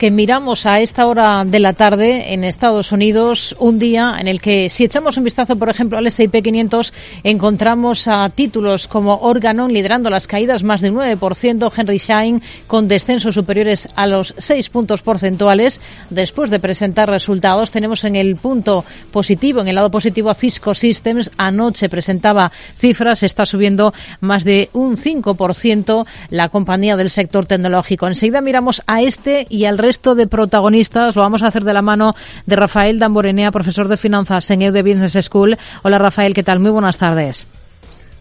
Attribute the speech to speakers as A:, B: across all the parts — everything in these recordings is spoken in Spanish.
A: que miramos a esta hora de la tarde en Estados Unidos, un día en el que si echamos un vistazo, por ejemplo, al S&P 500, encontramos a títulos como Organon liderando las caídas más de 9%, Henry Schein con descensos superiores a los 6 puntos porcentuales. Después de presentar resultados, tenemos en el punto positivo, en el lado positivo a Cisco Systems. Anoche presentaba cifras, está subiendo más de un 5% la compañía del sector tecnológico. Enseguida miramos a este y al resto de protagonistas. Lo vamos a hacer de la mano de Rafael Damborenea, profesor de finanzas en EUDE Business School. Hola Rafael, ¿qué tal? Muy buenas tardes.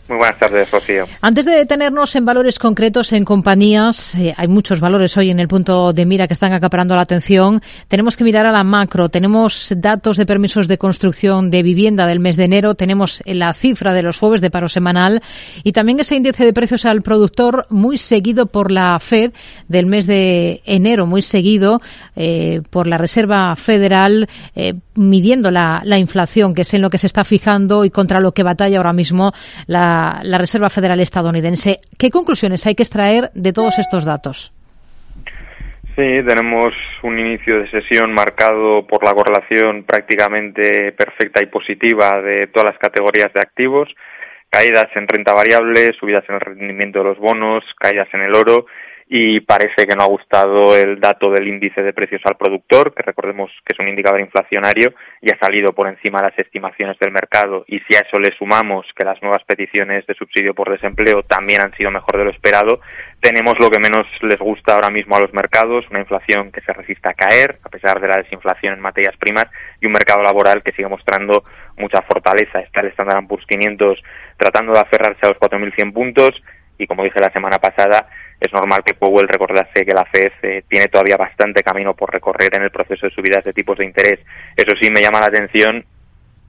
B: Muy buenas tardes, Rocío.
A: Antes de detenernos en valores concretos en compañías, eh, hay muchos valores hoy en el punto de mira que están acaparando la atención. Tenemos que mirar a la macro. Tenemos datos de permisos de construcción de vivienda del mes de enero. Tenemos la cifra de los jueves de paro semanal y también ese índice de precios al productor muy seguido por la Fed del mes de enero, muy seguido eh, por la Reserva Federal, eh, midiendo la, la inflación, que es en lo que se está fijando y contra lo que batalla ahora mismo la la, Reserva Federal estadounidense. ¿Qué conclusiones hay que extraer de todos estos datos?
B: Sí, tenemos un inicio de sesión marcado por la correlación prácticamente perfecta y positiva de todas las categorías de activos, caídas en renta variable, subidas en el rendimiento de los bonos, caídas en el oro y parece que no ha gustado el dato del índice de precios al productor, que recordemos que es un indicador inflacionario y ha salido por encima de las estimaciones del mercado. Y si a eso le sumamos que las nuevas peticiones de subsidio por desempleo también han sido mejor de lo esperado, tenemos lo que menos les gusta ahora mismo a los mercados, una inflación que se resiste a caer, a pesar de la desinflación en materias primas, y un mercado laboral que sigue mostrando mucha fortaleza. Está el Standard Poor's 500 tratando de aferrarse a los 4.100 puntos, y como dije la semana pasada, es normal que Powell recordase que la Fed eh, tiene todavía bastante camino por recorrer en el proceso de subidas de tipos de interés. Eso sí me llama la atención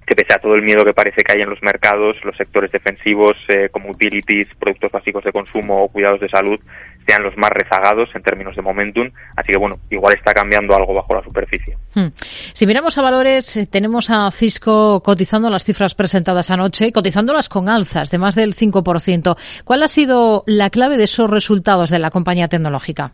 B: que pese a todo el miedo que parece que hay en los mercados, los sectores defensivos eh, como utilities, productos básicos de consumo o cuidados de salud sean los más rezagados en términos de momentum. Así que bueno, igual está cambiando algo bajo la superficie. Hmm.
A: Si miramos a valores, eh, tenemos a Cisco cotizando las cifras presentadas anoche, cotizándolas con alzas de más del 5%. ¿Cuál ha sido la clave de esos resultados de la compañía tecnológica?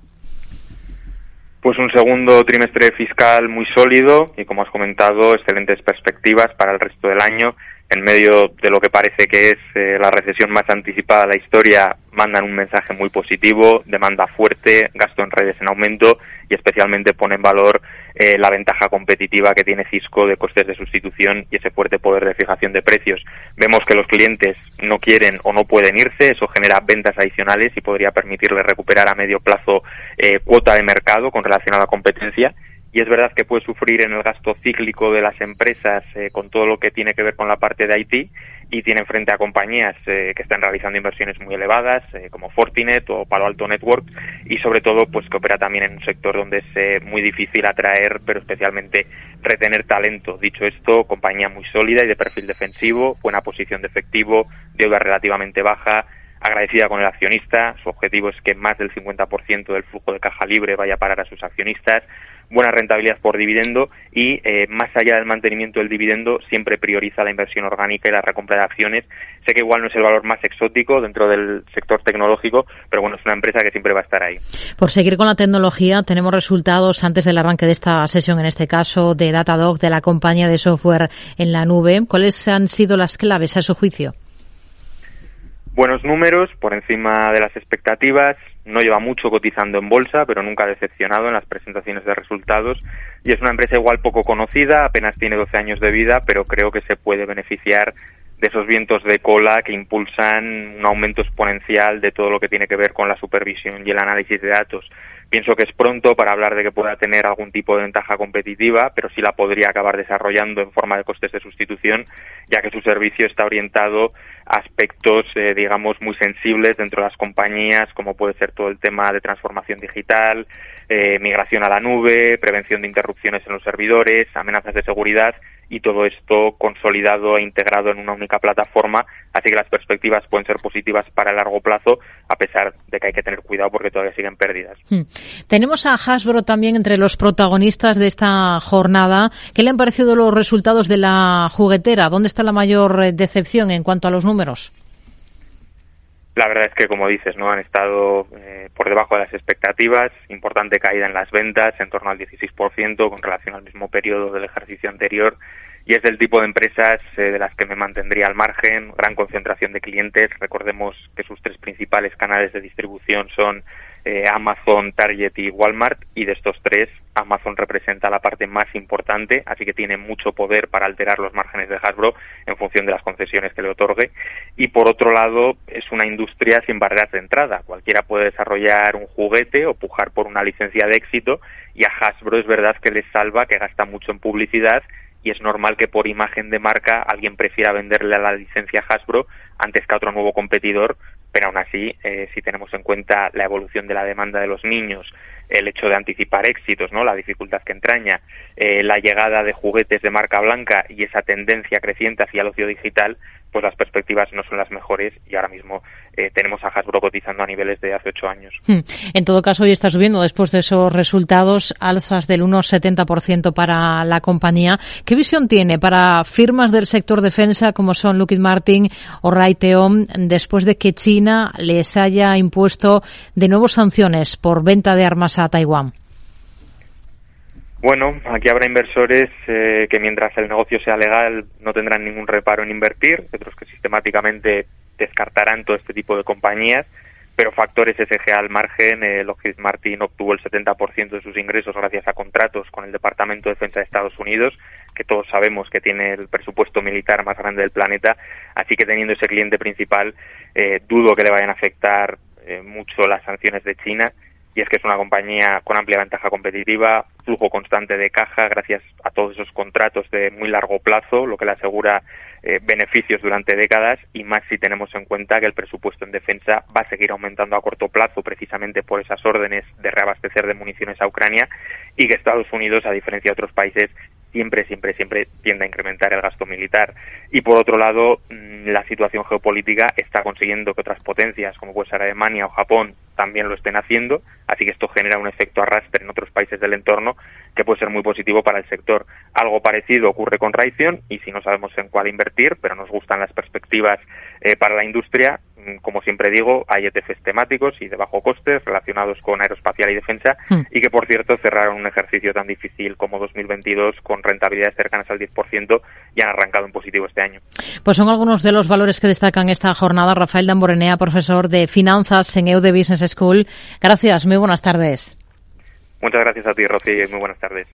B: Pues un segundo trimestre fiscal muy sólido y, como has comentado, excelentes perspectivas para el resto del año. En medio de lo que parece que es eh, la recesión más anticipada de la historia, mandan un mensaje muy positivo, demanda fuerte, gasto en redes en aumento y especialmente pone en valor eh, la ventaja competitiva que tiene Cisco de costes de sustitución y ese fuerte poder de fijación de precios. Vemos que los clientes no quieren o no pueden irse, eso genera ventas adicionales y podría permitirles recuperar a medio plazo eh, cuota de mercado con relación a la competencia y es verdad que puede sufrir en el gasto cíclico de las empresas eh, con todo lo que tiene que ver con la parte de IT y tienen frente a compañías eh, que están realizando inversiones muy elevadas eh, como Fortinet o Palo Alto Network y sobre todo pues que opera también en un sector donde es muy difícil atraer pero especialmente retener talento. Dicho esto, compañía muy sólida y de perfil defensivo, buena posición de efectivo, deuda relativamente baja, agradecida con el accionista. Su objetivo es que más del 50% del flujo de caja libre vaya a parar a sus accionistas buena rentabilidad por dividendo y eh, más allá del mantenimiento del dividendo siempre prioriza la inversión orgánica y la recompra de acciones. Sé que igual no es el valor más exótico dentro del sector tecnológico, pero bueno, es una empresa que siempre va a estar ahí.
A: Por seguir con la tecnología, tenemos resultados antes del arranque de esta sesión, en este caso de Datadog, de la compañía de software en la nube. ¿Cuáles han sido las claves a su juicio?
B: Buenos números, por encima de las expectativas, no lleva mucho cotizando en bolsa, pero nunca ha decepcionado en las presentaciones de resultados y es una empresa igual poco conocida, apenas tiene 12 años de vida, pero creo que se puede beneficiar de esos vientos de cola que impulsan un aumento exponencial de todo lo que tiene que ver con la supervisión y el análisis de datos. Pienso que es pronto para hablar de que pueda tener algún tipo de ventaja competitiva, pero sí la podría acabar desarrollando en forma de costes de sustitución, ya que su servicio está orientado a aspectos, eh, digamos, muy sensibles dentro de las compañías, como puede ser todo el tema de transformación digital, eh, migración a la nube, prevención de interrupciones en los servidores, amenazas de seguridad y todo esto consolidado e integrado en una única plataforma, así que las perspectivas pueden ser positivas para el largo plazo, a pesar de que hay que tener cuidado porque todavía siguen pérdidas. Hmm.
A: Tenemos a Hasbro también entre los protagonistas de esta jornada. ¿Qué le han parecido los resultados de la juguetera? ¿Dónde está la mayor eh, decepción en cuanto a los números?
B: La verdad es que, como dices, no han estado eh, por debajo de las expectativas, importante caída en las ventas, en torno al 16% con relación al mismo periodo del ejercicio anterior, y es del tipo de empresas eh, de las que me mantendría al margen, gran concentración de clientes. Recordemos que sus tres principales canales de distribución son eh, Amazon, Target y Walmart, y de estos tres, Amazon representa la parte más importante, así que tiene mucho poder para alterar los márgenes de Hasbro en función de las concesiones que le otorgue. Y por otro lado, es una industria sin barreras de entrada. Cualquiera puede desarrollar un juguete o pujar por una licencia de éxito, y a Hasbro es verdad que le salva, que gasta mucho en publicidad y es normal que por imagen de marca alguien prefiera venderle a la licencia Hasbro antes que a otro nuevo competidor pero aún así, eh, si tenemos en cuenta la evolución de la demanda de los niños, el hecho de anticipar éxitos, ¿no? la dificultad que entraña, eh, la llegada de juguetes de marca blanca y esa tendencia creciente hacia el ocio digital, pues las perspectivas no son las mejores y ahora mismo eh, tenemos a Hasbro cotizando a niveles de hace ocho años.
A: Hmm. En todo caso, hoy está subiendo después de esos resultados, alzas del 1,70% para la compañía. ¿Qué visión tiene para firmas del sector defensa como son Lockheed Martin o Raytheon después de que China les haya impuesto de nuevo sanciones por venta de armas a Taiwán?
B: Bueno, aquí habrá inversores eh, que mientras el negocio sea legal no tendrán ningún reparo en invertir, otros que sistemáticamente descartarán todo este tipo de compañías, pero factores SG al margen, eh, Lockheed Martin obtuvo el 70% de sus ingresos gracias a contratos con el Departamento de Defensa de Estados Unidos, que todos sabemos que tiene el presupuesto militar más grande del planeta, así que teniendo ese cliente principal, eh, dudo que le vayan a afectar mucho las sanciones de China y es que es una compañía con amplia ventaja competitiva, flujo constante de caja gracias a todos esos contratos de muy largo plazo, lo que le asegura eh, beneficios durante décadas. Y más si tenemos en cuenta que el presupuesto en defensa va a seguir aumentando a corto plazo precisamente por esas órdenes de reabastecer de municiones a Ucrania y que Estados Unidos, a diferencia de otros países, siempre, siempre, siempre tiende a incrementar el gasto militar. Y por otro lado, mm, la situación geopolítica está consiguiendo que otras potencias, como puede ser Alemania o Japón, también lo estén haciendo, así que esto genera un efecto arrastre en otros países del entorno que puede ser muy positivo para el sector. Algo parecido ocurre con Raytheon y si no sabemos en cuál invertir, pero nos gustan las perspectivas eh, para la industria, como siempre digo, hay ETFs temáticos y de bajo coste relacionados con aeroespacial y defensa hmm. y que, por cierto, cerraron un ejercicio tan difícil como 2022 con rentabilidades cercanas al 10% y han arrancado en positivo este año.
A: Pues son algunos de los valores que destacan esta jornada. Rafael Damborenea, profesor de finanzas en EUDE Business School. Gracias, muy buenas tardes.
B: Muchas gracias a ti, Rocío, y muy buenas tardes.